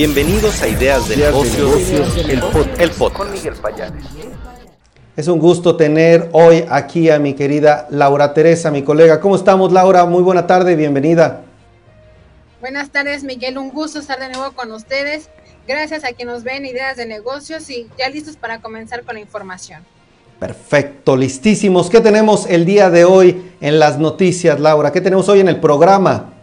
Bienvenidos a Ideas de Negocios, el, podcast. Con Miguel Payares. Es un gusto tener hoy aquí a mi querida Laura Teresa, mi colega. ¿Cómo estamos, Laura? Muy buena tarde, bienvenida. Buenas tardes, Miguel. Un gusto estar de nuevo con ustedes. Gracias a quien nos ven Ideas de Negocios y ya listos para comenzar con la información. Perfecto, listísimos. ¿Qué tenemos el día de hoy en las noticias, Laura? ¿Qué tenemos hoy en el programa?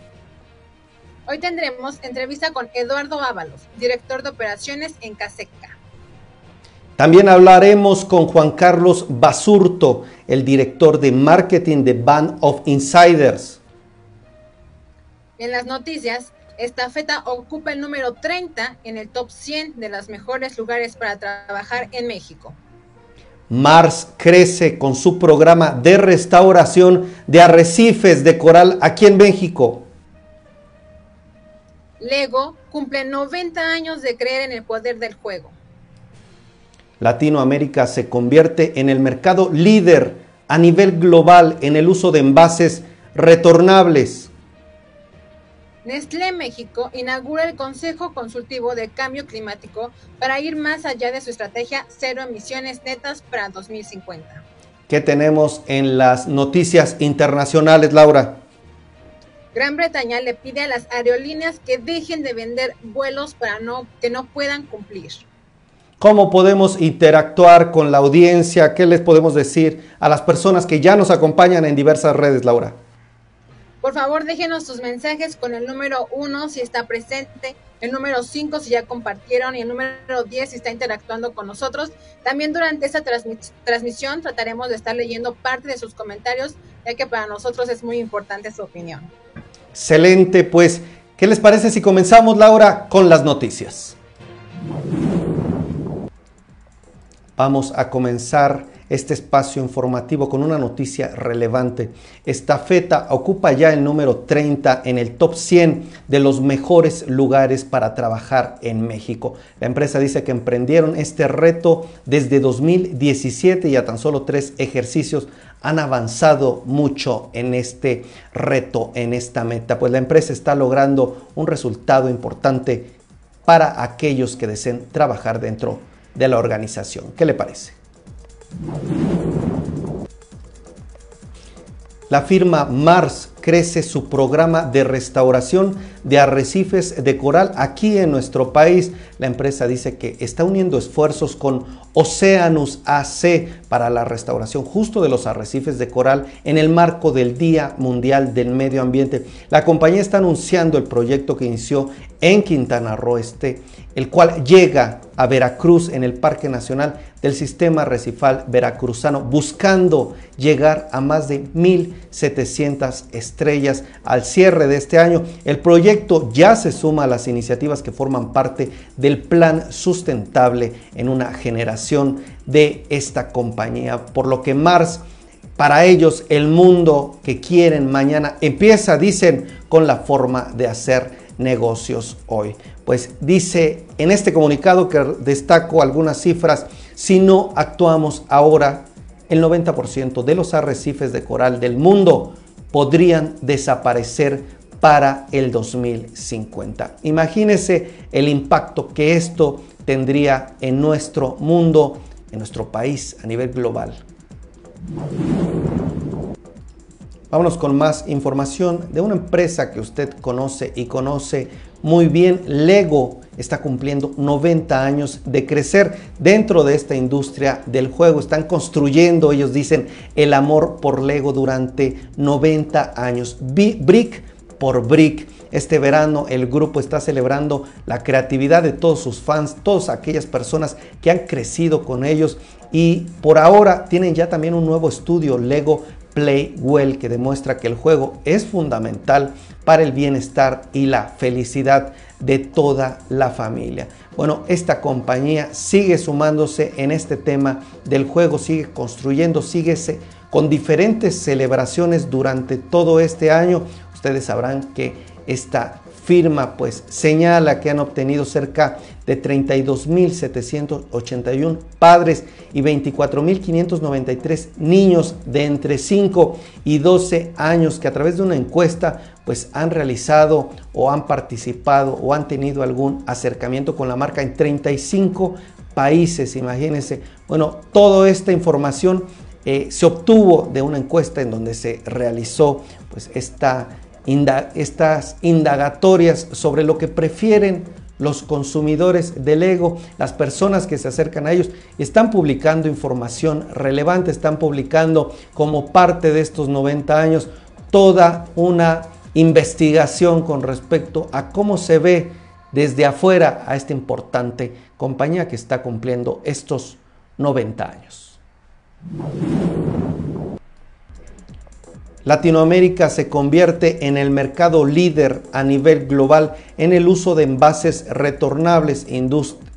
Hoy tendremos entrevista con Eduardo Ábalos, director de operaciones en Caseca. También hablaremos con Juan Carlos Basurto, el director de marketing de Band of Insiders. En las noticias, Estafeta ocupa el número 30 en el top 100 de los mejores lugares para trabajar en México. Mars crece con su programa de restauración de arrecifes de coral aquí en México. Lego cumple 90 años de creer en el poder del juego. Latinoamérica se convierte en el mercado líder a nivel global en el uso de envases retornables. Nestlé México inaugura el Consejo Consultivo de Cambio Climático para ir más allá de su estrategia cero emisiones netas para 2050. ¿Qué tenemos en las noticias internacionales, Laura? Gran Bretaña le pide a las aerolíneas que dejen de vender vuelos para no, que no puedan cumplir. ¿Cómo podemos interactuar con la audiencia? ¿Qué les podemos decir a las personas que ya nos acompañan en diversas redes, Laura? Por favor, déjenos sus mensajes con el número 1 si está presente, el número 5 si ya compartieron y el número 10 si está interactuando con nosotros. También durante esta transmisión trataremos de estar leyendo parte de sus comentarios, ya que para nosotros es muy importante su opinión. Excelente, pues, ¿qué les parece si comenzamos, Laura, con las noticias? Vamos a comenzar este espacio informativo con una noticia relevante. Estafeta ocupa ya el número 30 en el top 100 de los mejores lugares para trabajar en México. La empresa dice que emprendieron este reto desde 2017 y a tan solo tres ejercicios han avanzado mucho en este reto, en esta meta, pues la empresa está logrando un resultado importante para aquellos que deseen trabajar dentro de la organización. ¿Qué le parece? La firma Mars crece su programa de restauración de arrecifes de coral aquí en nuestro país. La empresa dice que está uniendo esfuerzos con Oceanus AC para la restauración justo de los arrecifes de coral en el marco del Día Mundial del Medio Ambiente. La compañía está anunciando el proyecto que inició en Quintana Roo Este, el cual llega a Veracruz en el Parque Nacional del Sistema Recifal Veracruzano, buscando llegar a más de 1.700 estrellas al cierre de este año. El proyecto ya se suma a las iniciativas que forman parte del plan sustentable en una generación de esta compañía, por lo que Mars para ellos el mundo que quieren mañana empieza, dicen, con la forma de hacer negocios hoy. Pues dice en este comunicado que destaco algunas cifras, si no actuamos ahora, el 90% de los arrecifes de coral del mundo podrían desaparecer para el 2050. Imagínese el impacto que esto tendría en nuestro mundo, en nuestro país a nivel global. Vámonos con más información de una empresa que usted conoce y conoce muy bien. Lego está cumpliendo 90 años de crecer dentro de esta industria del juego. Están construyendo, ellos dicen, el amor por Lego durante 90 años. Brick por brick. Este verano el grupo está celebrando la creatividad de todos sus fans, todas aquellas personas que han crecido con ellos y por ahora tienen ya también un nuevo estudio Lego Play Well que demuestra que el juego es fundamental para el bienestar y la felicidad de toda la familia. Bueno, esta compañía sigue sumándose en este tema del juego, sigue construyendo, sigue con diferentes celebraciones durante todo este año. Ustedes sabrán que esta firma pues señala que han obtenido cerca de 32.781 padres y 24.593 niños de entre 5 y 12 años que a través de una encuesta pues han realizado o han participado o han tenido algún acercamiento con la marca en 35 países, imagínense. Bueno, toda esta información eh, se obtuvo de una encuesta en donde se realizó pues esta estas indagatorias sobre lo que prefieren los consumidores del ego, las personas que se acercan a ellos, están publicando información relevante, están publicando como parte de estos 90 años toda una investigación con respecto a cómo se ve desde afuera a esta importante compañía que está cumpliendo estos 90 años. Latinoamérica se convierte en el mercado líder a nivel global en el uso de envases retornables,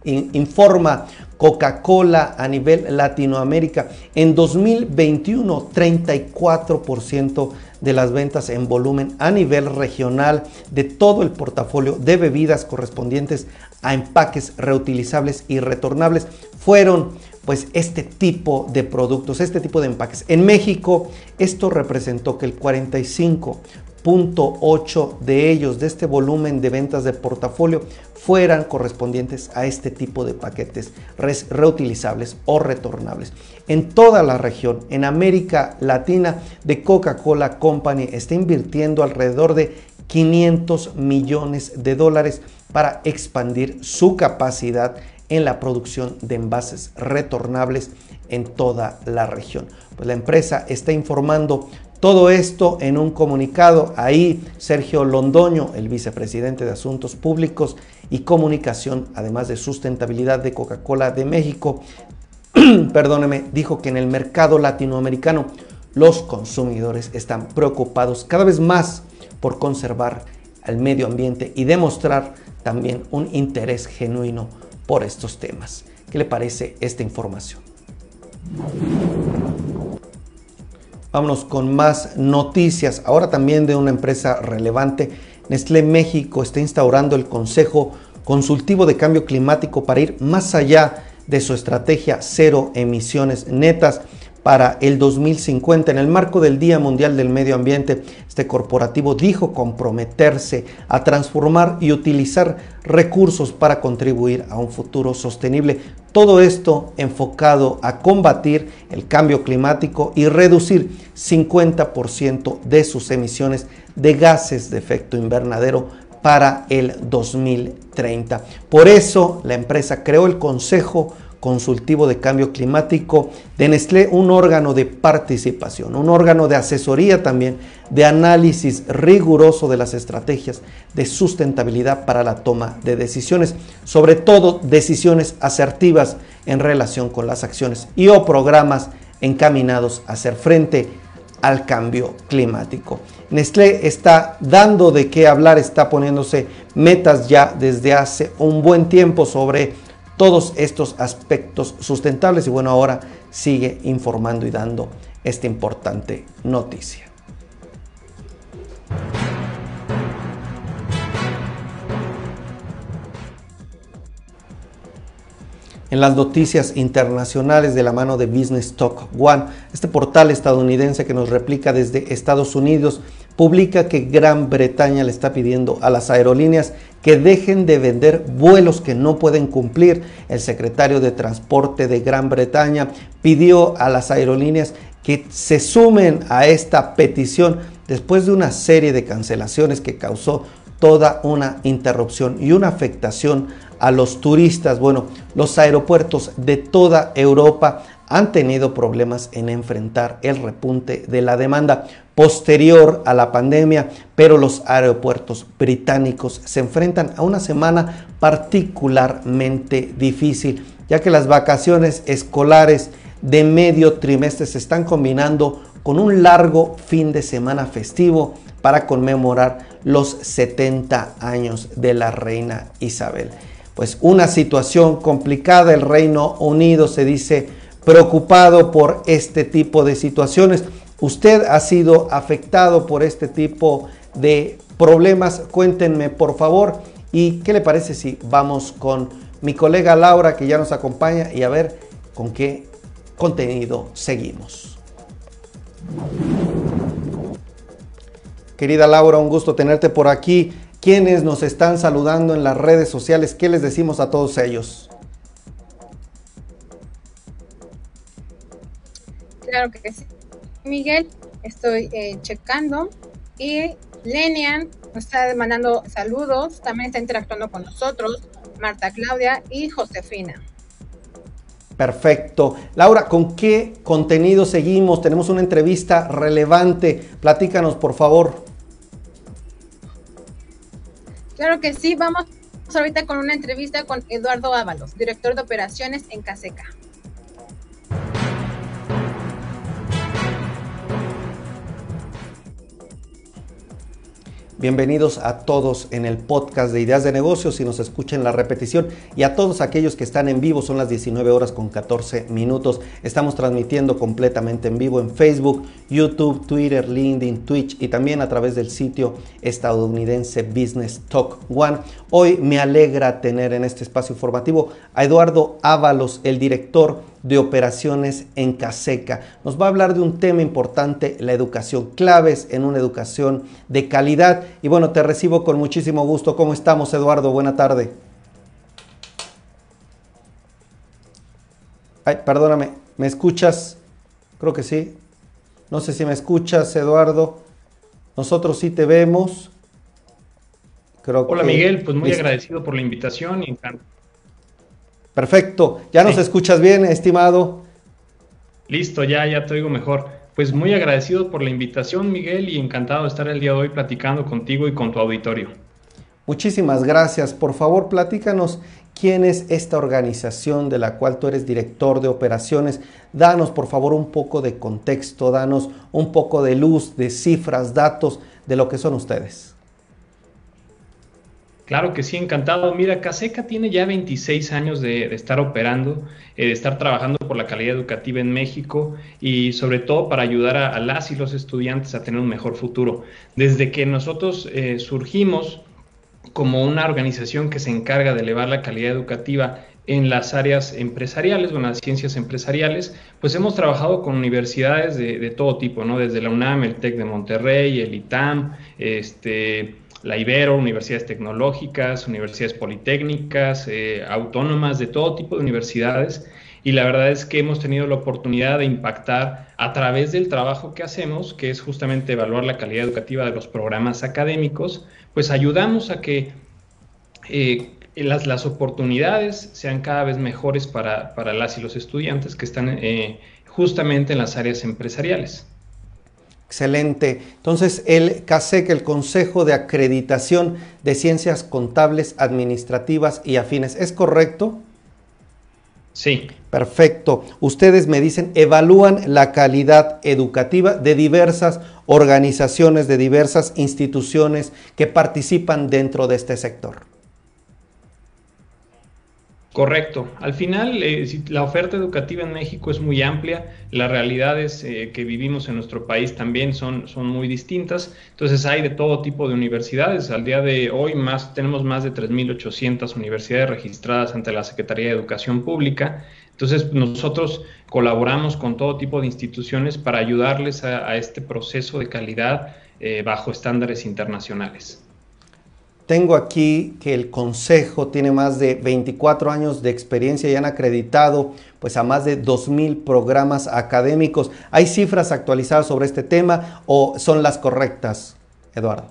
informa Coca-Cola a nivel Latinoamérica. En 2021, 34% de las ventas en volumen a nivel regional de todo el portafolio de bebidas correspondientes a empaques reutilizables y retornables fueron pues este tipo de productos, este tipo de empaques. En México esto representó que el 45.8 de ellos, de este volumen de ventas de portafolio, fueran correspondientes a este tipo de paquetes reutilizables o retornables. En toda la región, en América Latina, de Coca-Cola Company está invirtiendo alrededor de 500 millones de dólares para expandir su capacidad en la producción de envases retornables en toda la región. Pues la empresa está informando todo esto en un comunicado. Ahí Sergio Londoño, el vicepresidente de Asuntos Públicos y Comunicación, además de sustentabilidad de Coca-Cola de México, perdóneme, dijo que en el mercado latinoamericano los consumidores están preocupados cada vez más por conservar el medio ambiente y demostrar también un interés genuino por estos temas. ¿Qué le parece esta información? Vámonos con más noticias. Ahora también de una empresa relevante. Nestlé México está instaurando el Consejo Consultivo de Cambio Climático para ir más allá de su estrategia cero emisiones netas para el 2050. En el marco del Día Mundial del Medio Ambiente, este corporativo dijo comprometerse a transformar y utilizar recursos para contribuir a un futuro sostenible. Todo esto enfocado a combatir el cambio climático y reducir 50% de sus emisiones de gases de efecto invernadero para el 2030. Por eso la empresa creó el Consejo Consultivo de Cambio Climático de Nestlé, un órgano de participación, un órgano de asesoría también, de análisis riguroso de las estrategias de sustentabilidad para la toma de decisiones, sobre todo decisiones asertivas en relación con las acciones y o programas encaminados a hacer frente al cambio climático. Nestlé está dando de qué hablar, está poniéndose metas ya desde hace un buen tiempo sobre todos estos aspectos sustentables y bueno, ahora sigue informando y dando esta importante noticia. en las noticias internacionales de la mano de Business Talk One. Este portal estadounidense que nos replica desde Estados Unidos publica que Gran Bretaña le está pidiendo a las aerolíneas que dejen de vender vuelos que no pueden cumplir. El secretario de Transporte de Gran Bretaña pidió a las aerolíneas que se sumen a esta petición después de una serie de cancelaciones que causó toda una interrupción y una afectación a los turistas. Bueno, los aeropuertos de toda Europa han tenido problemas en enfrentar el repunte de la demanda posterior a la pandemia, pero los aeropuertos británicos se enfrentan a una semana particularmente difícil, ya que las vacaciones escolares de medio trimestre se están combinando con un largo fin de semana festivo para conmemorar los 70 años de la reina Isabel. Pues una situación complicada, el Reino Unido se dice preocupado por este tipo de situaciones. Usted ha sido afectado por este tipo de problemas, cuéntenme por favor. ¿Y qué le parece si vamos con mi colega Laura que ya nos acompaña y a ver con qué contenido seguimos? Querida Laura, un gusto tenerte por aquí. ¿Quiénes nos están saludando en las redes sociales? ¿Qué les decimos a todos ellos? Claro que sí. Miguel, estoy eh, checando y Lenian nos está mandando saludos, también está interactuando con nosotros, Marta Claudia y Josefina. Perfecto. Laura, ¿con qué contenido seguimos? Tenemos una entrevista relevante. Platícanos, por favor. Claro que sí, vamos ahorita con una entrevista con Eduardo Ábalos, director de operaciones en Caseca. Bienvenidos a todos en el podcast de Ideas de Negocios, si nos escuchan la repetición, y a todos aquellos que están en vivo, son las 19 horas con 14 minutos. Estamos transmitiendo completamente en vivo en Facebook, YouTube, Twitter, LinkedIn, Twitch y también a través del sitio estadounidense Business Talk One. Hoy me alegra tener en este espacio informativo a Eduardo Ábalos, el director de operaciones en Caseca. Nos va a hablar de un tema importante, la educación, claves en una educación de calidad. Y bueno, te recibo con muchísimo gusto. ¿Cómo estamos, Eduardo? Buena tarde. Ay, perdóname, ¿me escuchas? Creo que sí. No sé si me escuchas, Eduardo. Nosotros sí te vemos. Creo Hola Miguel, pues muy agradecido por la invitación y encantado Perfecto. ¿Ya nos escuchas bien, estimado? Listo, ya, ya te oigo mejor. Pues muy agradecido por la invitación, Miguel, y encantado de estar el día de hoy platicando contigo y con tu auditorio. Muchísimas gracias. Por favor, platícanos quién es esta organización de la cual tú eres director de operaciones. Danos, por favor, un poco de contexto, danos un poco de luz, de cifras, datos de lo que son ustedes. Claro que sí, encantado. Mira, Caseca tiene ya 26 años de, estar operando, eh, de estar trabajando por la calidad educativa en México y sobre todo para ayudar a, las y los estudiantes a tener un mejor futuro. Desde que nosotros eh, surgimos como una organización que se encarga de elevar la calidad educativa en las áreas empresariales, bueno, las ciencias empresariales, pues hemos trabajado con universidades de, de todo tipo, ¿no? Desde la UNAM, el TEC de Monterrey, el ITAM, este la Ibero, universidades tecnológicas, universidades politécnicas, eh, autónomas, de todo tipo de universidades. Y la verdad es que hemos tenido la oportunidad de impactar a través del trabajo que hacemos, que es justamente evaluar la calidad educativa de los programas académicos, pues ayudamos a que eh, las, las, oportunidades sean cada vez mejores para, para, las y los estudiantes que están eh, justamente en las áreas empresariales. Excelente. Entonces, el CASEC, el Consejo de Acreditación de Ciencias Contables, Administrativas y Afines, ¿es correcto? Sí. Perfecto. Ustedes me dicen, evalúan la calidad educativa de diversas organizaciones, de diversas instituciones que participan dentro de este sector. Correcto. Al final, eh, la oferta educativa en México es muy amplia, las realidades eh, que vivimos en nuestro país también son, son muy distintas, entonces hay de todo tipo de universidades. Al día de hoy más, tenemos más de 3.800 universidades registradas ante la Secretaría de Educación Pública. Entonces, nosotros colaboramos con todo tipo de instituciones para ayudarles a, este proceso de calidad eh, bajo estándares internacionales. Tengo aquí que el Consejo tiene más de 24 años de experiencia y han acreditado pues a más de 2.000 programas académicos. ¿Hay cifras actualizadas sobre este tema o son las correctas, Eduardo?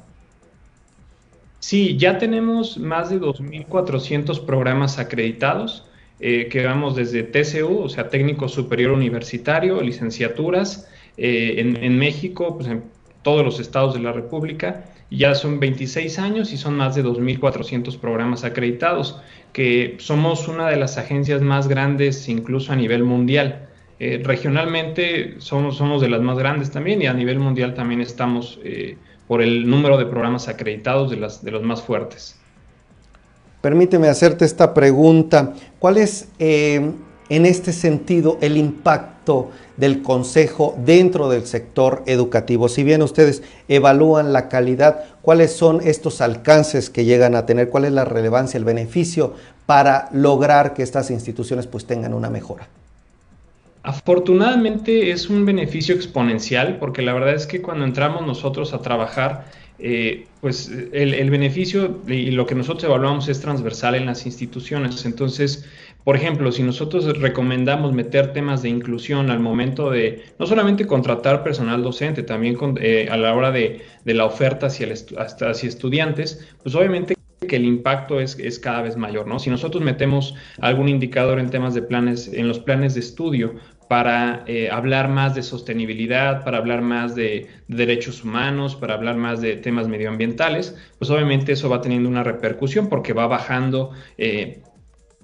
Sí, ya tenemos más de 2.400 programas acreditados, eh, que vamos desde TCU, o sea, técnico superior universitario, licenciaturas, eh, en, en, México, pues en todos los estados de la República, ya son 26 años y son más de 2.400 programas acreditados, que somos una de las agencias más grandes incluso a nivel mundial. Eh, regionalmente somos, de las más grandes también y a nivel mundial también estamos eh, por el número de programas acreditados de, las, de los más fuertes. Permíteme hacerte esta pregunta. ¿Cuál es eh, en este sentido el impacto del consejo dentro del sector educativo? Si bien ustedes evalúan la calidad, ¿cuáles son estos alcances que llegan a tener? ¿Cuál es la relevancia, el beneficio para lograr que estas instituciones pues tengan una mejora? Afortunadamente es un beneficio exponencial porque la verdad es que cuando entramos nosotros a trabajar, eh, pues el, beneficio y lo que nosotros evaluamos es transversal en las instituciones. Entonces, por ejemplo, si nosotros recomendamos meter temas de inclusión al momento de no solamente contratar personal docente, también eh, a la hora de, la oferta hacia, hacia estudiantes, pues obviamente que el impacto es, es, cada vez mayor, ¿no? Si nosotros metemos algún indicador en temas de planes, en los planes de estudio, para eh, hablar más de sostenibilidad, para hablar más de, derechos humanos, para hablar más de temas medioambientales, pues obviamente eso va teniendo una repercusión porque va bajando eh,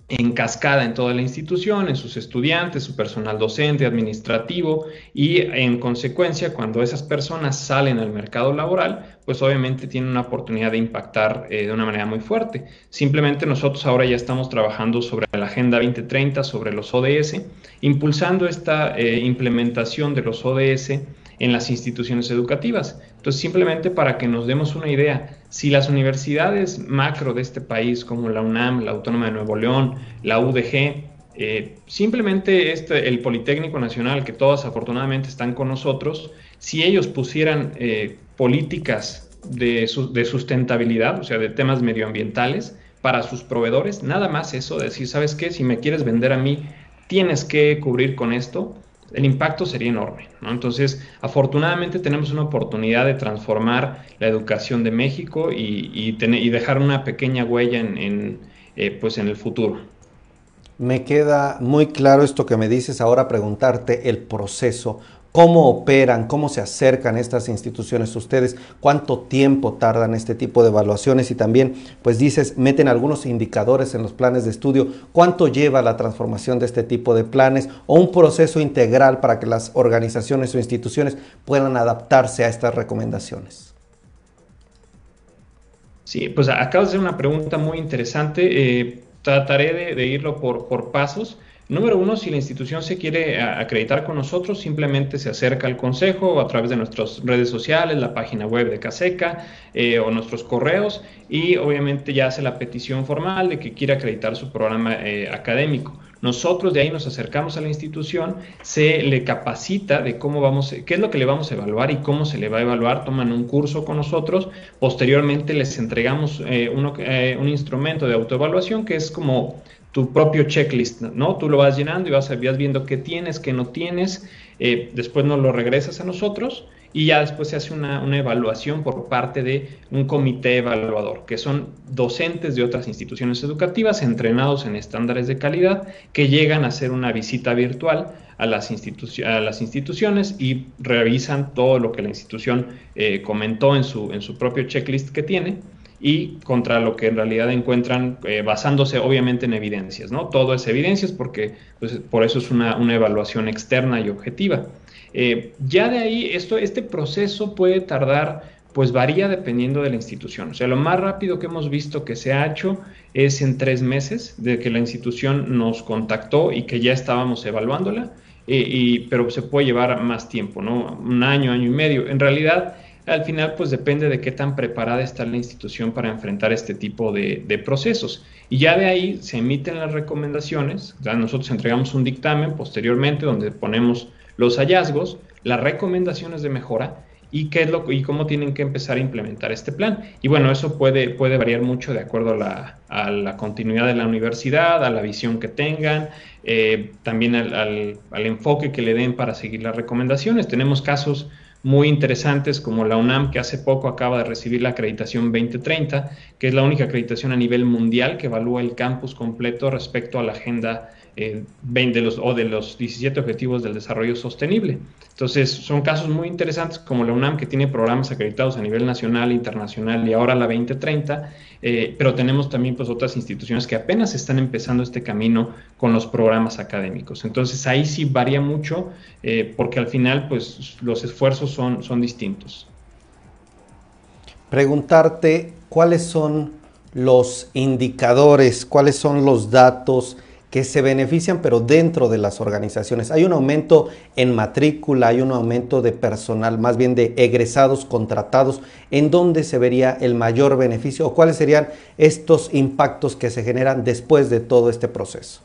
en cascada en toda la institución, en sus estudiantes, su personal docente, administrativo y en consecuencia cuando esas personas salen al mercado laboral, pues obviamente tienen una oportunidad de impactar eh, de una manera muy fuerte. Simplemente nosotros ahora ya estamos trabajando sobre la Agenda 2030, sobre los ODS, impulsando esta eh, implementación de los ODS en las instituciones educativas. Entonces, simplemente para que nos demos una idea, si las universidades macro de este país, como la UNAM, la Autónoma de Nuevo León, la UDG, eh, simplemente este, el Politécnico Nacional, que todas afortunadamente están con nosotros, si ellos pusieran eh, políticas de, de sustentabilidad, o sea, de temas medioambientales, para sus proveedores, nada más eso, decir, ¿sabes qué? Si me quieres vender a mí, tienes que cubrir con esto, el impacto sería enorme. Entonces, afortunadamente tenemos una oportunidad de transformar la educación de México y, dejar una pequeña huella en, eh, pues en el futuro. Me queda muy claro esto que me dices ahora, preguntarte el proceso cómo operan, cómo se acercan estas instituciones ustedes, cuánto tiempo tardan este tipo de evaluaciones y también, pues dices, meten algunos indicadores en los planes de estudio, cuánto lleva la transformación de este tipo de planes o un proceso integral para que las organizaciones o instituciones puedan adaptarse a estas recomendaciones. Sí, pues acabas de hacer una pregunta muy interesante. Eh, trataré de, irlo por, por pasos. Número uno, si la institución se quiere acreditar con nosotros, simplemente se acerca al consejo a través de nuestras redes sociales, la página web de Caseca eh, o nuestros correos y obviamente ya hace la petición formal de que quiere acreditar su programa eh, académico. Nosotros de ahí nos acercamos a la institución, se le capacita de cómo vamos, qué es lo que le vamos a evaluar y cómo se le va a evaluar, toman un curso con nosotros, posteriormente les entregamos eh, un instrumento de autoevaluación que es como tu propio checklist, ¿no? Tú lo vas llenando y vas, viendo qué tienes, qué no tienes, eh, después nos lo regresas a nosotros y ya después se hace una, evaluación por parte de un comité evaluador, que son docentes de otras instituciones educativas entrenados en estándares de calidad que llegan a hacer una visita virtual a las, a las instituciones y revisan todo lo que la institución eh, comentó en su, en su propio checklist que tiene y contra lo que en realidad encuentran eh, basándose obviamente en evidencias, ¿no? Todo es evidencias porque pues, por eso es una, evaluación externa y objetiva. Eh, ya de ahí, esto, este proceso puede tardar, pues varía dependiendo de la institución. O sea, lo más rápido que hemos visto que se ha hecho es en tres meses de que la institución nos contactó y que ya estábamos evaluándola, eh, y, pero se puede llevar más tiempo, ¿no? Un año, año y medio. En realidad, al final pues depende de qué tan preparada está la institución para enfrentar este tipo de, procesos. Y ya de ahí se emiten las recomendaciones, ya nosotros entregamos un dictamen posteriormente donde ponemos los hallazgos, las recomendaciones de mejora y qué es lo y cómo tienen que empezar a implementar este plan. Y bueno, eso puede, puede variar mucho de acuerdo a la, continuidad de la universidad, a la visión que tengan, eh, también al, al enfoque que le den para seguir las recomendaciones. Tenemos casos muy interesantes como la UNAM, que hace poco acaba de recibir la acreditación 2030, que es la única acreditación a nivel mundial que evalúa el campus completo respecto a la agenda eh, de los, o de los 17 Objetivos del Desarrollo Sostenible. Entonces, son casos muy interesantes como la UNAM, que tiene programas acreditados a nivel nacional, internacional y ahora la 2030, eh, pero tenemos también pues, otras instituciones que apenas están empezando este camino con los programas académicos. Entonces, ahí sí varía mucho eh, porque al final pues, los esfuerzos son, son distintos. Preguntarte cuáles son los indicadores, cuáles son los datos, que se benefician, pero dentro de las organizaciones. Hay un aumento en matrícula, hay un aumento de personal, más bien de egresados contratados. ¿En dónde se vería el mayor beneficio o cuáles serían estos impactos que se generan después de todo este proceso?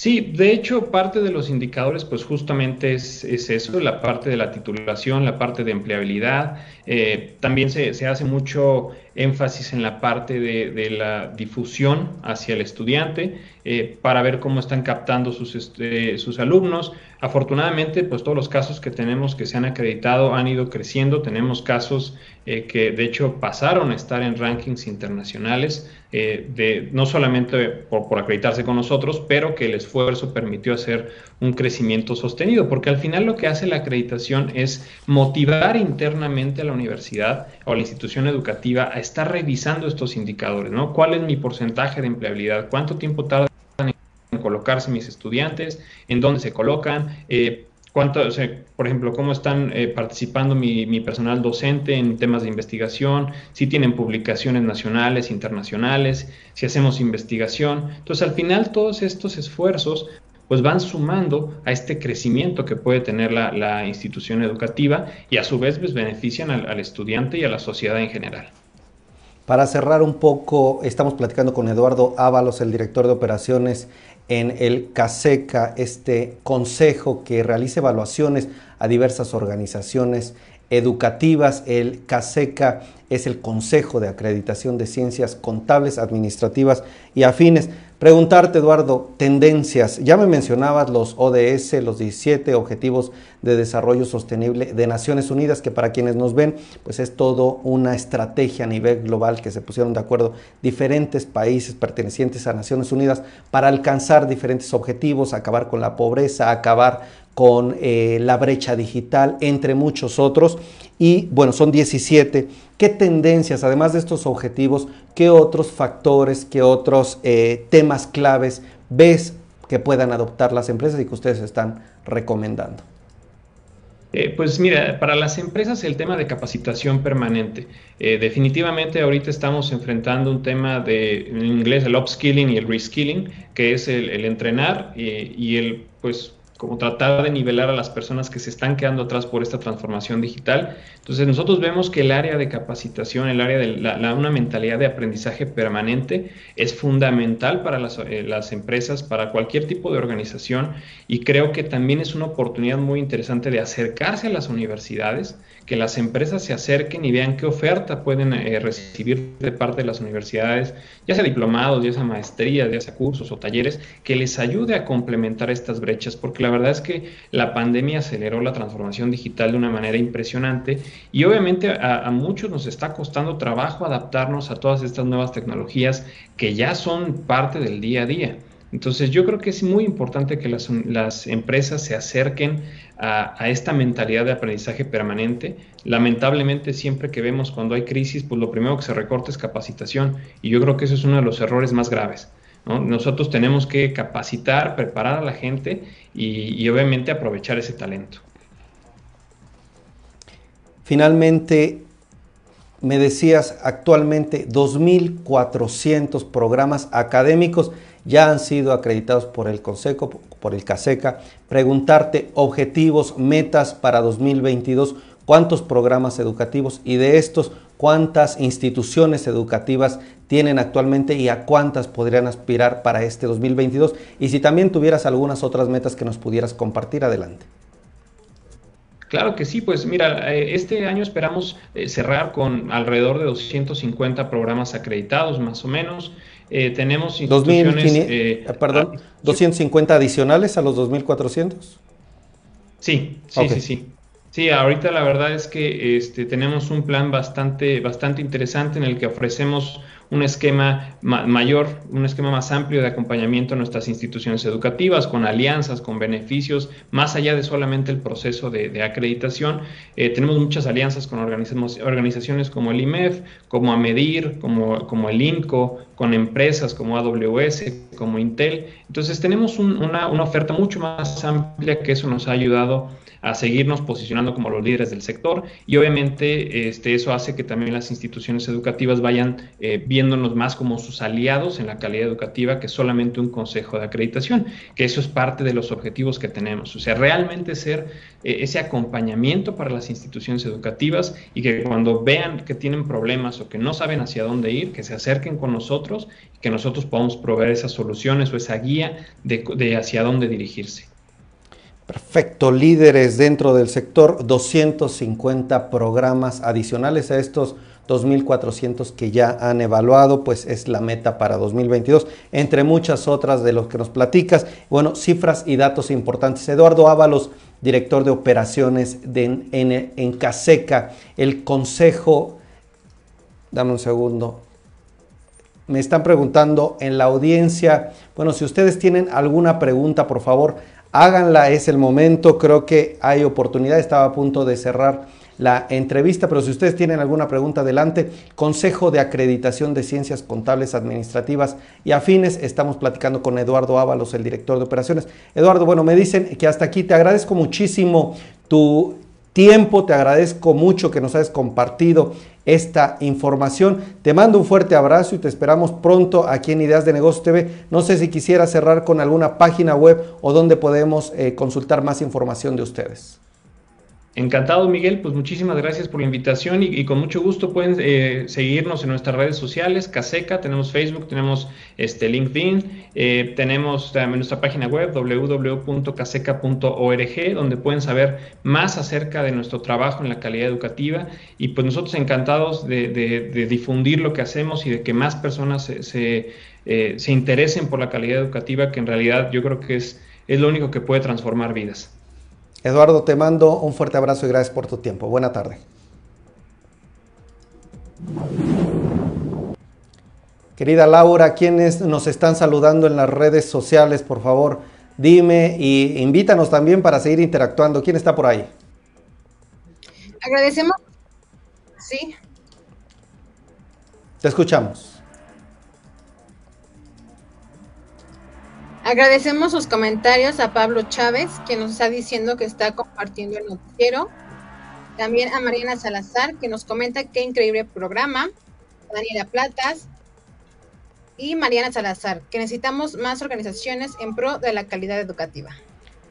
Sí, de hecho, parte de los indicadores, pues justamente es, eso, la parte de la titulación, la parte de empleabilidad. Eh, también se, se, hace mucho énfasis en la parte de, la difusión hacia el estudiante eh, para ver cómo están captando sus, este, sus alumnos. Afortunadamente, pues todos los casos que tenemos que se han acreditado han ido creciendo. Tenemos casos eh, que de hecho pasaron a estar en rankings internacionales, eh, de, no solamente por, acreditarse con nosotros, pero que el esfuerzo permitió hacer un crecimiento sostenido, porque al final lo que hace la acreditación es motivar internamente a la universidad o a la institución educativa a estar revisando estos indicadores, ¿no? ¿Cuál es mi porcentaje de empleabilidad? ¿Cuánto tiempo tardan en colocarse mis estudiantes? ¿En dónde se colocan? Eh, por ejemplo, cómo están eh, participando mi, personal docente en temas de investigación, si tienen publicaciones nacionales, internacionales, si hacemos investigación. Entonces, al final, todos estos esfuerzos pues van sumando a este crecimiento que puede tener la, institución educativa y a su vez pues, benefician al estudiante y a la sociedad en general. Para cerrar un poco, estamos platicando con Eduardo Ábalos, el director de operaciones en el CASECA, este consejo que realiza evaluaciones a diversas organizaciones educativas. El CASECA es el Consejo de Acreditación de Ciencias Contables, Administrativas y Afines. Preguntarte, Eduardo, tendencias. Ya me mencionabas los ODS, los 17 Objetivos de Desarrollo Sostenible de Naciones Unidas, que para quienes nos ven, pues es todo una estrategia a nivel global que se pusieron de acuerdo diferentes países pertenecientes a Naciones Unidas para alcanzar diferentes objetivos, acabar con la pobreza, acabar con eh, la brecha digital, entre muchos otros. Y bueno, son 17 ¿Qué tendencias, además de estos objetivos, qué otros factores, qué otros eh, temas claves ves que puedan adoptar las empresas y que ustedes están recomendando? Eh, pues mira, para las empresas el tema de capacitación permanente. Definitivamente ahorita estamos enfrentando un tema de, en inglés, el upskilling y el reskilling, que es el, entrenar y el, pues, como tratar de nivelar a las personas que se están quedando atrás por esta transformación digital. Entonces nosotros vemos que el área de capacitación, el área de la, una mentalidad de aprendizaje permanente es fundamental para las, eh, las, empresas, para cualquier tipo de organización y creo que también es una oportunidad muy interesante de acercarse a las universidades que las empresas se acerquen y vean qué oferta pueden eh, recibir de parte de las universidades, ya sea diplomados, ya sea maestrías, ya sea cursos o talleres, que les ayude a complementar estas brechas, porque la verdad es que la pandemia aceleró la transformación digital de una manera impresionante y obviamente a, a muchos nos está costando trabajo adaptarnos a todas estas nuevas tecnologías que ya son parte del día a día. Entonces yo creo que es muy importante que las, empresas se acerquen a, esta mentalidad de aprendizaje permanente. Lamentablemente siempre que vemos cuando hay crisis, pues lo primero que se recorta es capacitación y yo creo que eso es uno de los errores más graves. Nosotros tenemos que capacitar, preparar a la gente y, obviamente aprovechar ese talento. Finalmente, me decías actualmente 2.400 programas académicos ya han sido acreditados por el Consejo, por el CASECA. Preguntarte objetivos, metas para 2022, cuántos programas educativos y de estos, cuántas instituciones educativas tienen actualmente y a cuántas podrían aspirar para este 2022. Y si también tuvieras algunas otras metas que nos pudieras compartir, adelante. Claro que sí, pues mira, eh, este año esperamos eh, cerrar con alrededor de 250 programas acreditados, más o menos. Eh, tenemos instituciones... Eh, perdón, 250 ah, adicionales a los 2.400. Sí, sí, sí, sí. Sí, ahorita la verdad es que este, tenemos un plan bastante, bastante interesante en el que ofrecemos un esquema mayor, un esquema más amplio de acompañamiento a nuestras instituciones educativas, con alianzas, con beneficios, más allá de solamente el proceso de, acreditación. Eh, tenemos muchas alianzas con organizaciones como el IMEF, como AMEDIR, como, como el INCO, con empresas como AWS, como Intel. Entonces tenemos una, una oferta mucho más amplia que eso nos ha ayudado a seguirnos posicionando como los líderes del sector y obviamente este, eso hace que también las instituciones educativas vayan eh, viendo viéndonos más como sus aliados en la calidad educativa que solamente un consejo de acreditación, que eso es parte de los objetivos que tenemos. O sea, realmente ser eh, ese acompañamiento para las instituciones educativas y que cuando vean que tienen problemas o que no saben hacia dónde ir, que se acerquen con nosotros y que nosotros podamos proveer esas soluciones o esa guía de, de hacia dónde dirigirse. Perfecto, líderes dentro del sector, 250 programas adicionales a estos 2.400 que ya han evaluado, pues es la meta para 2022, entre muchas otras de los que nos platicas. Bueno, cifras y datos importantes. Eduardo Ábalos, director de operaciones de, en, en Caseca, el consejo, dame un segundo, me están preguntando en la audiencia, bueno, si ustedes tienen alguna pregunta, por favor, háganla, es el momento, creo que hay oportunidad, estaba a punto de cerrar la entrevista, pero si ustedes tienen alguna pregunta, adelante. Consejo de Acreditación de Ciencias Contables Administrativas y Afines, estamos platicando con Eduardo Ábalos, el director de operaciones. Eduardo, bueno, me dicen que hasta aquí te agradezco muchísimo tu tiempo, te agradezco mucho que nos hayas compartido esta información. Te mando un fuerte abrazo y te esperamos pronto aquí en Ideas de Negocios TV. No sé si quisiera cerrar con alguna página web o donde podemos eh, consultar más información de ustedes. Encantado, Miguel. Pues muchísimas gracias por la invitación y, con mucho gusto pueden eh, seguirnos en nuestras redes sociales, Caseca, tenemos Facebook, tenemos este, LinkedIn, eh, tenemos también nuestra página web www.caseca.org, donde pueden saber más acerca de nuestro trabajo en la calidad educativa y pues nosotros encantados de, difundir lo que hacemos y de que más personas se, eh, se, interesen por la calidad educativa, que en realidad yo creo que es, es lo único que puede transformar vidas. Eduardo, te mando un fuerte abrazo y gracias por tu tiempo. Buena tarde. Querida Laura, quienes nos están saludando en las redes sociales, por favor, dime y invítanos también para seguir interactuando. ¿Quién está por ahí? Agradecemos. Sí. Te escuchamos. Agradecemos sus comentarios a Pablo Chávez, que nos está diciendo que está compartiendo el noticiero. También a Mariana Salazar, que nos comenta qué increíble programa. Daniela Platas y Mariana Salazar, que necesitamos más organizaciones en pro de la calidad educativa.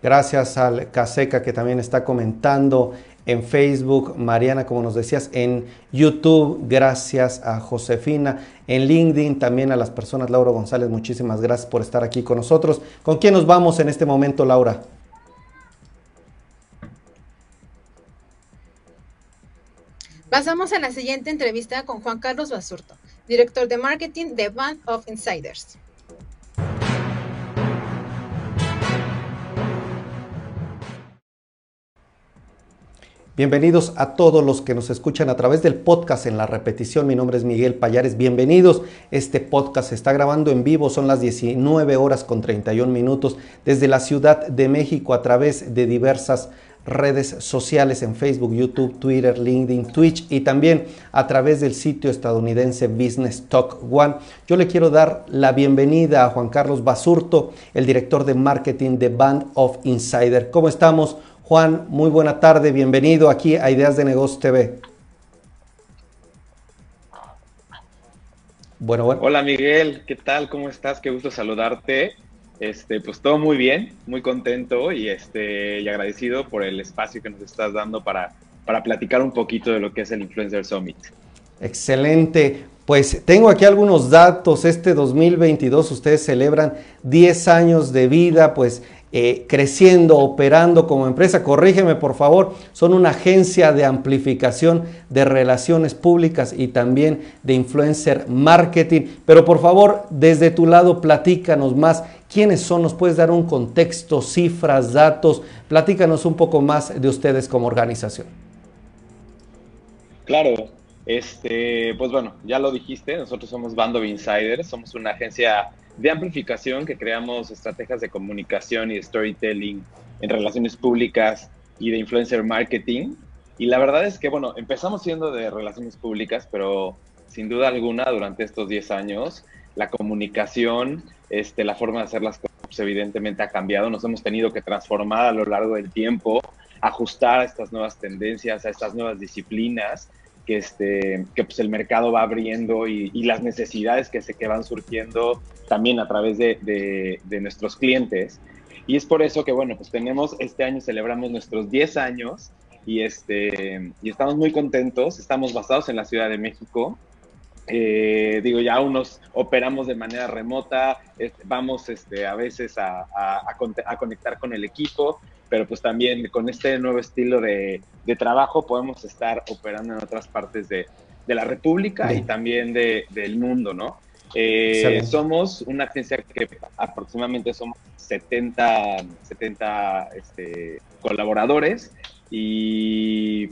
Gracias al Caseca que también está comentando en Facebook, Mariana, como nos decías, en YouTube, gracias a Josefina, en LinkedIn también a las personas, Laura González, muchísimas gracias por estar aquí con nosotros. ¿Con quién nos vamos en este momento, Laura? Pasamos a la siguiente entrevista con Juan Carlos Basurto, director de marketing de Band of Insiders. Bienvenidos a todos los que nos escuchan a través del podcast en la repetición. Mi nombre es Miguel Payares. Bienvenidos. Este podcast se está grabando en vivo. Son las 19 horas con 31 minutos desde la Ciudad de México a través de diversas redes sociales en Facebook, YouTube, Twitter, LinkedIn, Twitch y también a través del sitio estadounidense Business Talk One. Yo le quiero dar la bienvenida a Juan Carlos Basurto, el director de marketing de Band of Insider. ¿Cómo estamos? Juan, muy buena tarde, bienvenido aquí a Ideas de Negocios TV. Bueno, bueno. Hola Miguel, ¿qué tal? ¿Cómo estás? Qué gusto saludarte. Este, pues todo muy bien, muy contento y este y agradecido por el espacio que nos estás dando para, para platicar un poquito de lo que es el Influencer Summit. Excelente. Pues tengo aquí algunos datos. Este 2022 ustedes celebran 10 años de vida, pues eh, creciendo, operando como empresa. Corrígeme por favor, son una agencia de amplificación de relaciones públicas y también de influencer marketing. Pero por favor, desde tu lado, platícanos más. ¿Quiénes son? ¿Nos puedes dar un contexto, cifras, datos? Platícanos un poco más de ustedes como organización. Claro, este, pues bueno, ya lo dijiste, nosotros somos Band of Insiders, somos una agencia de amplificación que creamos estrategias de comunicación y storytelling en relaciones públicas y de influencer marketing. Y la verdad es que, bueno, empezamos siendo de relaciones públicas, pero sin duda alguna durante estos 10 años la comunicación, este, la forma de hacer las cosas pues, evidentemente ha cambiado. Nos hemos tenido que transformar a lo largo del tiempo, ajustar a estas nuevas tendencias, a estas nuevas disciplinas que, este, que pues el mercado va abriendo y, las necesidades que, se, que van surgiendo también a través de, de, nuestros clientes. Y es por eso que, bueno, pues tenemos, este año celebramos nuestros 10 años y, este, y estamos muy contentos, estamos basados en la Ciudad de México. Eh, digo, ya unos operamos de manera remota, vamos este, a veces a, a, a, conectar con el equipo, pero pues también con este nuevo estilo de, trabajo podemos estar operando en otras partes de, la República y también del mundo, ¿no? Eh, somos una agencia que aproximadamente somos 70, 70 este, colaboradores y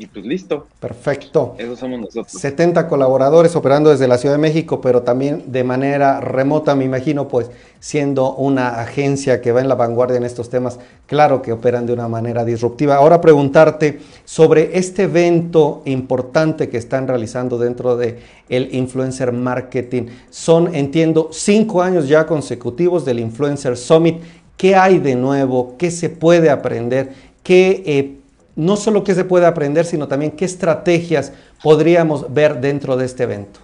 y pues listo. Perfecto. Eso somos nosotros. 70 colaboradores operando desde la Ciudad de México, pero también de manera remota, me imagino, pues siendo una agencia que va en la vanguardia en estos temas, claro que operan de una manera disruptiva. Ahora preguntarte sobre este evento importante que están realizando dentro de el influencer marketing. Son, entiendo, cinco años ya consecutivos del Influencer Summit. ¿Qué hay de nuevo? ¿Qué se puede aprender? ¿Qué eh, no solo qué se puede aprender, sino también qué estrategias podríamos ver dentro de este evento.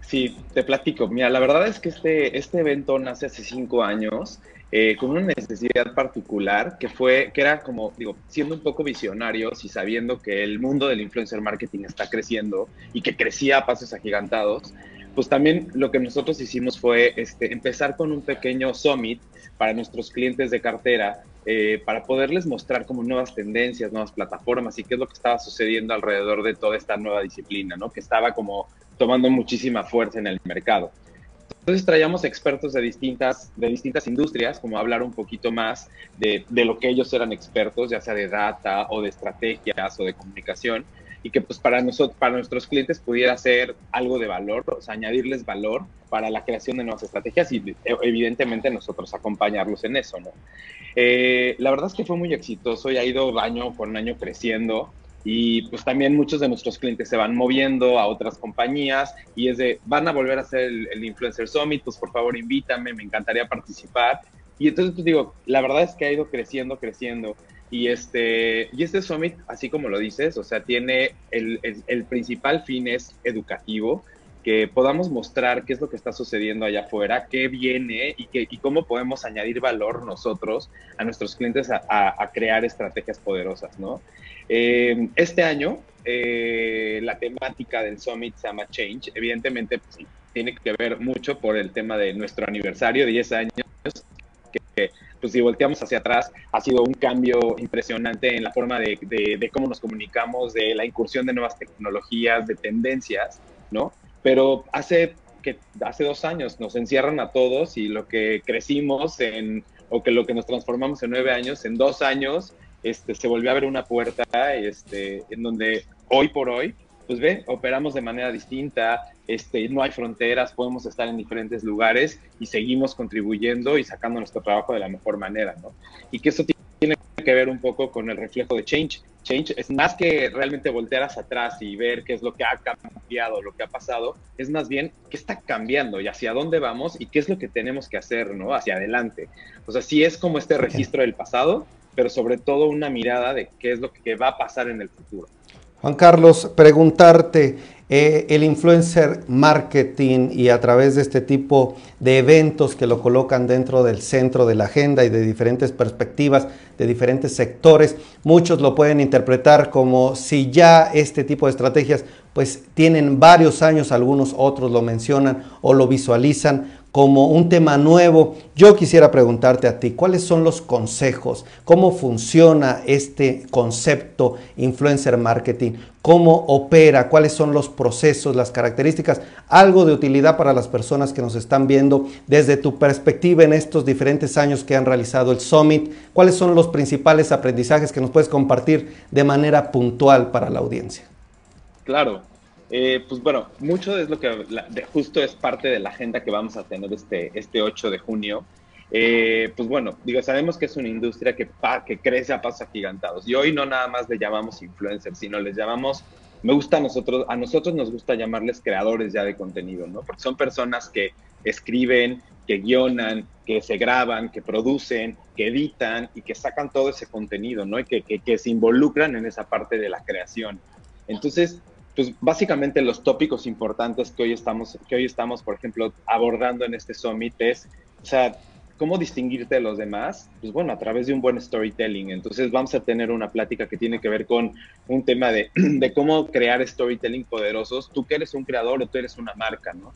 Sí, te platico. Mira, la verdad es que este, este evento nace hace cinco años eh, con una necesidad particular que fue, que era como, digo, siendo un poco visionarios y sabiendo que el mundo del influencer marketing está creciendo y que crecía a pasos agigantados, pues también lo que nosotros hicimos fue este, empezar con un pequeño summit para nuestros clientes de cartera, eh, para poderles mostrar como nuevas tendencias, nuevas plataformas y qué es lo que estaba sucediendo alrededor de toda esta nueva disciplina, ¿no? Que estaba como tomando muchísima fuerza en el mercado. Entonces traíamos expertos de distintas, de distintas industrias, como hablar un poquito más de, lo que ellos eran expertos, ya sea de data o de estrategias o de comunicación, y que pues para nosotros, para nuestros clientes pudiera ser algo de valor, o sea, añadirles valor para la creación de nuevas estrategias y e, evidentemente nosotros acompañarlos en eso, ¿no? Eh, la verdad es que fue muy exitoso y ha ido año con año creciendo y pues también muchos de nuestros clientes se van moviendo a otras compañías y es de, van a volver a hacer el, el Influencer Summit, pues por favor invítame, me encantaría participar. Y entonces pues digo, la verdad es que ha ido creciendo, creciendo. Y este, y este summit, así como lo dices, o sea, tiene el, el, principal fin es educativo, que podamos mostrar qué es lo que está sucediendo allá afuera, qué viene y, qué, y cómo podemos añadir valor nosotros a nuestros clientes a, crear estrategias poderosas, ¿no? Eh, este año, eh, la temática del summit se llama Change. Evidentemente, pues, tiene que ver mucho por el tema de nuestro aniversario de 10 años, que pues si volteamos hacia atrás, ha sido un cambio impresionante en la forma de, de, cómo nos comunicamos, de la incursión de nuevas tecnologías, de tendencias, ¿no? Pero hace, que, hace dos años nos encierran a todos y lo que crecimos en, o que lo que nos transformamos en nueve años, en dos años, este, se volvió a ver una puerta este, en donde hoy por hoy pues ve, operamos de manera distinta, este, no hay fronteras, podemos estar en diferentes lugares y seguimos contribuyendo y sacando nuestro trabajo de la mejor manera, ¿no? Y que eso tiene que ver un poco con el reflejo de Change. Change es más que realmente voltear hacia atrás y ver qué es lo que ha cambiado, lo que ha pasado, es más bien qué está cambiando y hacia dónde vamos y qué es lo que tenemos que hacer, ¿no? Hacia adelante. O sea, sí es como este registro del pasado, pero sobre todo una mirada de qué es lo que va a pasar en el futuro. Juan Carlos, preguntarte, eh, el influencer marketing y a través de este tipo de eventos que lo colocan dentro del centro de la agenda y de diferentes perspectivas, de diferentes sectores, muchos lo pueden interpretar como si ya este tipo de estrategias pues tienen varios años, algunos otros lo mencionan o lo visualizan como un tema nuevo. Yo quisiera preguntarte a ti, ¿cuáles son los consejos? ¿Cómo funciona este concepto influencer marketing? ¿Cómo opera? ¿Cuáles son los procesos, las características? Algo de utilidad para las personas que nos están viendo desde tu perspectiva en estos diferentes años que han realizado el Summit. ¿Cuáles son los principales aprendizajes que nos puedes compartir de manera puntual para la audiencia? Claro, eh, pues bueno, mucho es lo que justo es parte de la agenda que vamos a tener este, este 8 de junio. Eh, pues bueno, digo, sabemos que es una industria que, que crece a pasos agigantados y hoy no nada más le llamamos influencers, sino les llamamos, me gusta a nosotros, a nosotros nos gusta llamarles creadores ya de contenido, ¿no? Porque son personas que escriben, que guionan, que se graban, que producen, que editan y que sacan todo ese contenido, ¿no? Y que, que, se involucran en esa parte de la creación. Entonces, pues básicamente los tópicos importantes que hoy estamos, que hoy estamos, por ejemplo, abordando en este summit es, o sea, ¿cómo distinguirte de los demás? Pues bueno, a través de un buen storytelling. Entonces vamos a tener una plática que tiene que ver con un tema de, de cómo crear storytelling poderosos. Tú que eres un creador o tú eres una marca, ¿no?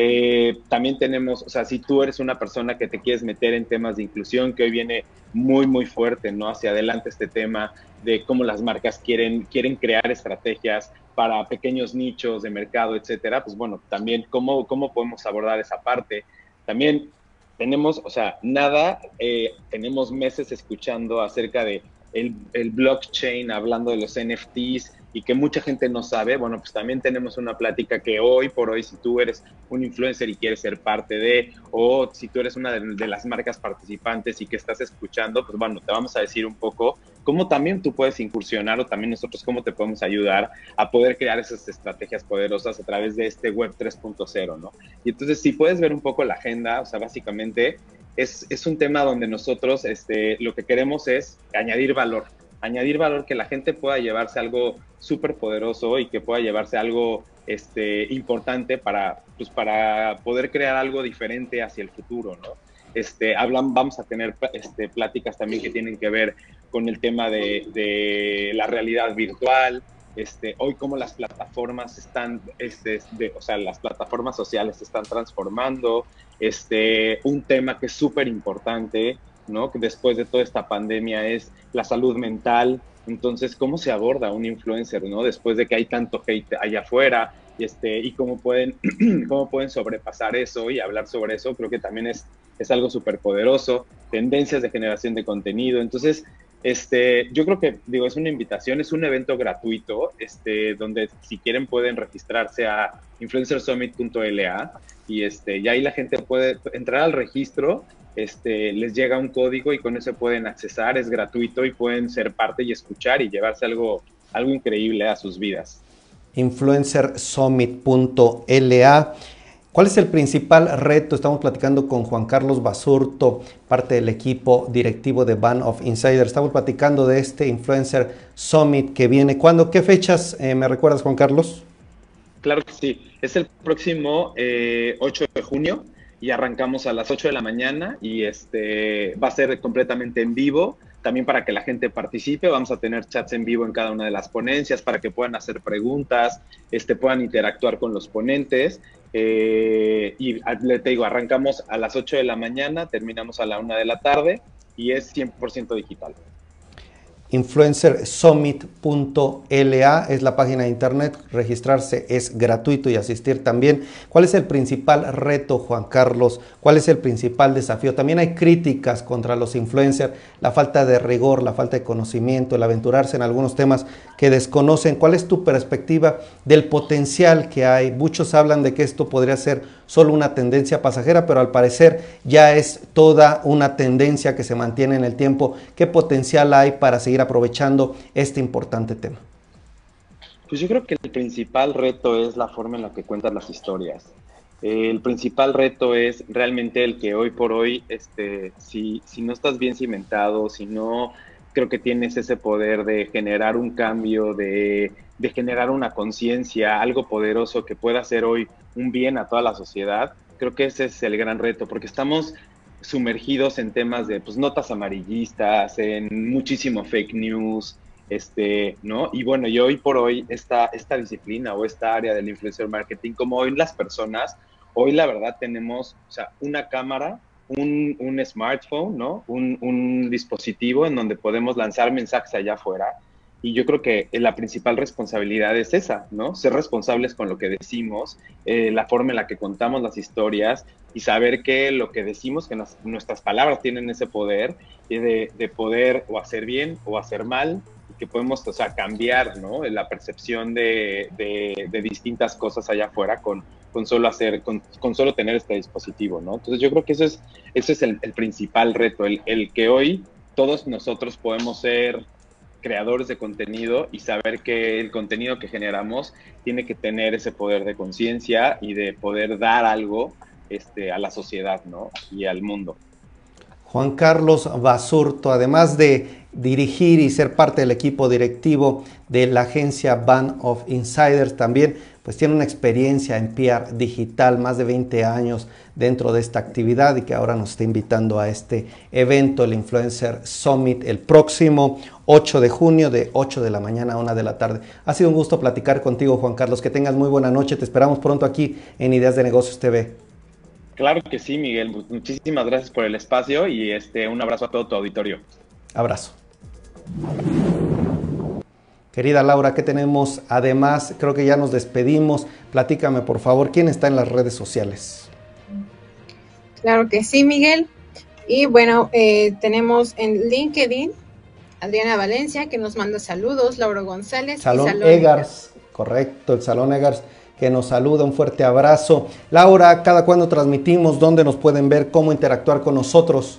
Eh, también tenemos, o sea, si tú eres una persona que te quieres meter en temas de inclusión, que hoy viene muy, muy fuerte, ¿no? Hacia adelante este tema de cómo las marcas quieren, quieren crear estrategias para pequeños nichos de mercado, etcétera, pues bueno, también cómo, cómo podemos abordar esa parte. También tenemos, o sea, nada, eh, tenemos meses escuchando acerca de el, el blockchain, hablando de los NFTs, y que mucha gente no sabe, bueno, pues también tenemos una plática que hoy por hoy, si tú eres un influencer y quieres ser parte de, o si tú eres una de, las marcas participantes y que estás escuchando, pues bueno, te vamos a decir un poco cómo también tú puedes incursionar o también nosotros cómo te podemos ayudar a poder crear esas estrategias poderosas a través de este web 3.0, ¿no? Y entonces, si puedes ver un poco la agenda, o sea, básicamente es, es un tema donde nosotros este, lo que queremos es añadir valor, añadir valor, que la gente pueda llevarse algo súper poderoso y que pueda llevarse algo este, importante para, pues, para poder crear algo diferente hacia el futuro, ¿no? Este, hablan, vamos a tener este, pláticas también que tienen que ver con el tema de, de la realidad virtual, este, hoy como las plataformas están, este, de, o sea, las plataformas sociales se están transformando, este, un tema que es súper importante ¿no? Después de toda esta pandemia es la salud mental. Entonces, ¿cómo se aborda un influencer, ¿no? Después de que hay tanto hate allá afuera, y, este, y cómo pueden, cómo pueden sobrepasar eso y hablar sobre eso, creo que también es, es algo súper poderoso. Tendencias de generación de contenido. Entonces, este, yo creo que, digo, es una invitación, es un evento gratuito, este, donde si quieren pueden registrarse a influencersummit.la y este, y ahí la gente puede entrar al registro este, les llega un código y con eso pueden accesar, es gratuito y pueden ser parte y escuchar y llevarse algo, algo increíble a sus vidas. Influencersummit.la. ¿Cuál es el principal reto? Estamos platicando con Juan Carlos Basurto, parte del equipo directivo de Band of Insider. Estamos platicando de este Influencer Summit que viene. ¿Cuándo? ¿Qué fechas eh, me recuerdas, Juan Carlos? Claro que sí. Es el próximo 8 eh, de junio y arrancamos a las 8 de la mañana y este va a ser completamente en vivo, también para que la gente participe, vamos a tener chats en vivo en cada una de las ponencias para que puedan hacer preguntas, este, puedan interactuar con los ponentes. Eh, y te digo, arrancamos a las 8 de la mañana, terminamos a la 1 de la tarde y es 100% digital influencersummit.la es la página de internet, registrarse es gratuito y asistir también. ¿Cuál es el principal reto, Juan Carlos? ¿Cuál es el principal desafío? También hay críticas contra los influencers, la falta de rigor, la falta de conocimiento, el aventurarse en algunos temas que desconocen. ¿Cuál es tu perspectiva del potencial que hay? Muchos hablan de que esto podría ser solo una tendencia pasajera, pero al parecer ya es toda una tendencia que se mantiene en el tiempo. ¿Qué potencial hay para seguir aprovechando este importante tema? Pues yo creo que el principal reto es la forma en la que cuentan las historias. el principal reto es realmente el que hoy por hoy, este, si, si no estás bien cimentado, si no creo que tienes ese poder de generar un cambio, de, generar una conciencia, algo poderoso que pueda hacer hoy un bien a toda la sociedad, creo que ese es el gran reto, porque estamos sumergidos en temas de pues, notas amarillistas, en muchísimo fake news, este, ¿no? Y bueno, y hoy por hoy esta, esta disciplina o esta área del influencer marketing, como hoy las personas, hoy la verdad tenemos, una cámara, un, un smartphone, ¿no? Un, un, dispositivo en donde podemos lanzar mensajes allá afuera y yo creo que la principal responsabilidad es esa, ¿no? Ser responsables con lo que decimos, eh, la forma en la que contamos las historias y saber que lo que decimos, que nuestras palabras tienen ese poder de, de, poder o hacer bien o hacer mal, que podemos, o sea, cambiar, ¿no? La percepción de, de distintas cosas allá afuera con, con solo hacer, con, con, solo tener este dispositivo, ¿no? Entonces yo creo que eso es, eso es el, el principal reto, el, el que hoy todos nosotros podemos ser creadores de contenido y saber que el contenido que generamos tiene que tener ese poder de conciencia y de poder dar algo este, a la sociedad ¿no? y al mundo. Juan Carlos Basurto, además de dirigir y ser parte del equipo directivo de la agencia Band of Insiders, también pues tiene una experiencia en PR digital, más de 20 años dentro de esta actividad y que ahora nos está invitando a este evento, el Influencer Summit, el próximo 8 de junio de 8 de la mañana a 1 de la tarde. Ha sido un gusto platicar contigo, Juan Carlos. Que tengas muy buena noche. Te esperamos pronto aquí en Ideas de Negocios TV. Claro que sí, Miguel. Muchísimas gracias por el espacio y este, un abrazo a todo tu auditorio. Abrazo. Querida Laura, ¿qué tenemos? Además, creo que ya nos despedimos. Platícame, por favor, ¿quién está en las redes sociales? Claro que sí, Miguel. Y bueno, eh, tenemos en LinkedIn Adriana Valencia, que nos manda saludos, Laura González. Salón, Salón Egars, correcto, el Salón Egars que nos saluda, un fuerte abrazo. Laura, ¿cada cuándo transmitimos? ¿Dónde nos pueden ver? ¿Cómo interactuar con nosotros?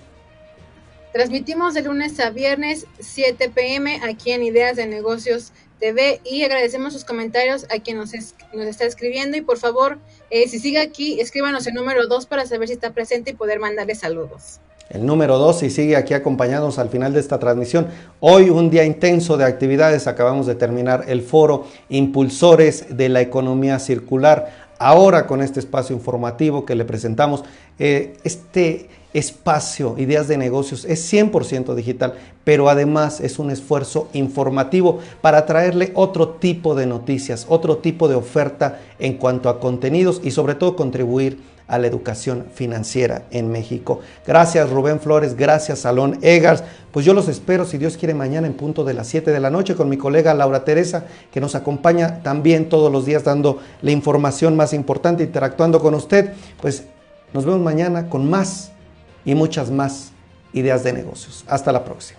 Transmitimos de lunes a viernes 7 pm aquí en Ideas de Negocios TV y agradecemos sus comentarios a quien nos, está escribiendo y por favor, eh, si sigue aquí, escríbanos el número 2 para saber si está presente y poder mandarle saludos el número 2 y sigue aquí acompañándonos al final de esta transmisión. Hoy un día intenso de actividades, acabamos de terminar el foro Impulsores de la Economía Circular. Ahora con este espacio informativo que le presentamos, eh, este espacio Ideas de Negocios es 100% digital, pero además es un esfuerzo informativo para traerle otro tipo de noticias, otro tipo de oferta en cuanto a contenidos y sobre todo contribuir a la educación financiera en México. Gracias Rubén Flores, gracias Salón Egars. Pues yo los espero, si Dios quiere, mañana en punto de las 7 de la noche con mi colega Laura Teresa, que nos acompaña también todos los días dando la información más importante, interactuando con usted. Pues nos vemos mañana con más y muchas más ideas de negocios. Hasta la próxima.